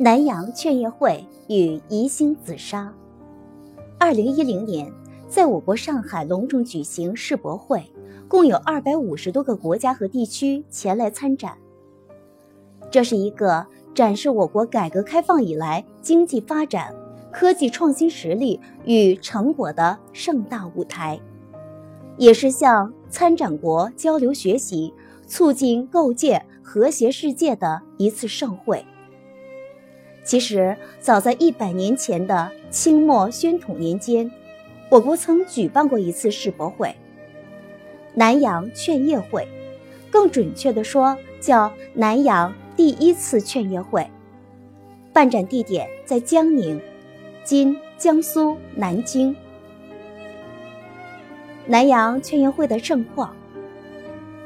南阳劝业会与宜兴紫砂。二零一零年，在我国上海隆重举行世博会，共有二百五十多个国家和地区前来参展。这是一个展示我国改革开放以来经济发展、科技创新实力与成果的盛大舞台，也是向参展国交流学习、促进构建和谐世界的一次盛会。其实，早在一百年前的清末宣统年间，我国曾举办过一次世博会——南洋劝业会，更准确地说，叫南洋第一次劝业会。办展地点在江宁，今江苏南京。南洋劝业会的盛况：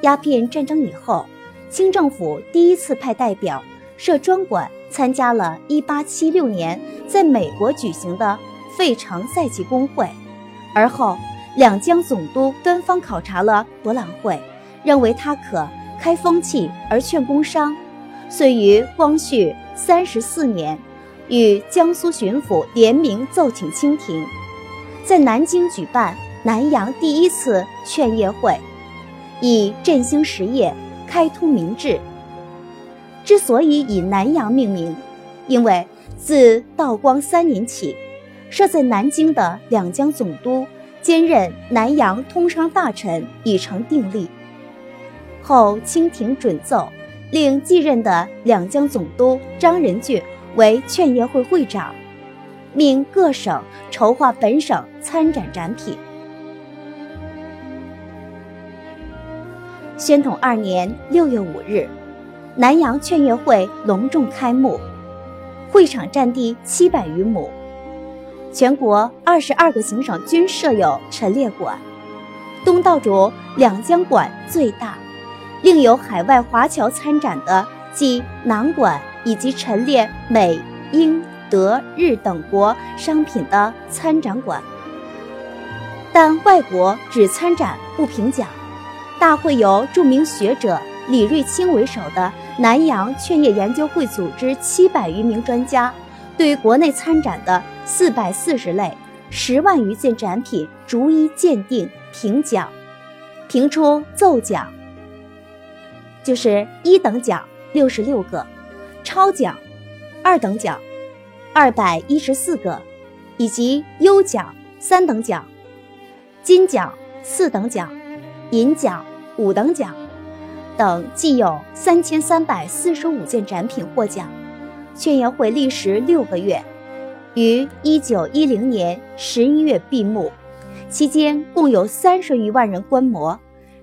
鸦片战争以后，清政府第一次派代表设专馆。参加了1876年在美国举行的费城赛季工会，而后两江总督端方考察了博览会，认为他可开风气而劝工商，遂于光绪三十四年，与江苏巡抚联名奏请清廷，在南京举办南洋第一次劝业会，以振兴实业、开通民智。之所以以南洋命名，因为自道光三年起，设在南京的两江总督兼任南洋通商大臣已成定例。后清廷准奏，令继任的两江总督张仁俊为劝业会会长，命各省筹划本省参展展品。宣统二年六月五日。南洋劝业会隆重开幕，会场占地七百余亩，全国二十二个行省均设有陈列馆，东道主两江馆最大，另有海外华侨参展的即南馆以及陈列美、英、德、日等国商品的参展馆，但外国只参展不评奖。大会由著名学者。李瑞清为首的南洋劝业研究会组织七百余名专家，对国内参展的四百四十类、十万余件展品逐一鉴定评奖，评出奏奖，就是一等奖六十六个，超奖二等奖二百一十四个，以及优奖三等奖、金奖四等奖、银奖五等奖。等既有三千三百四十五件展品获奖，宣言会历时六个月，于一九一零年十一月闭幕。期间共有三十余万人观摩，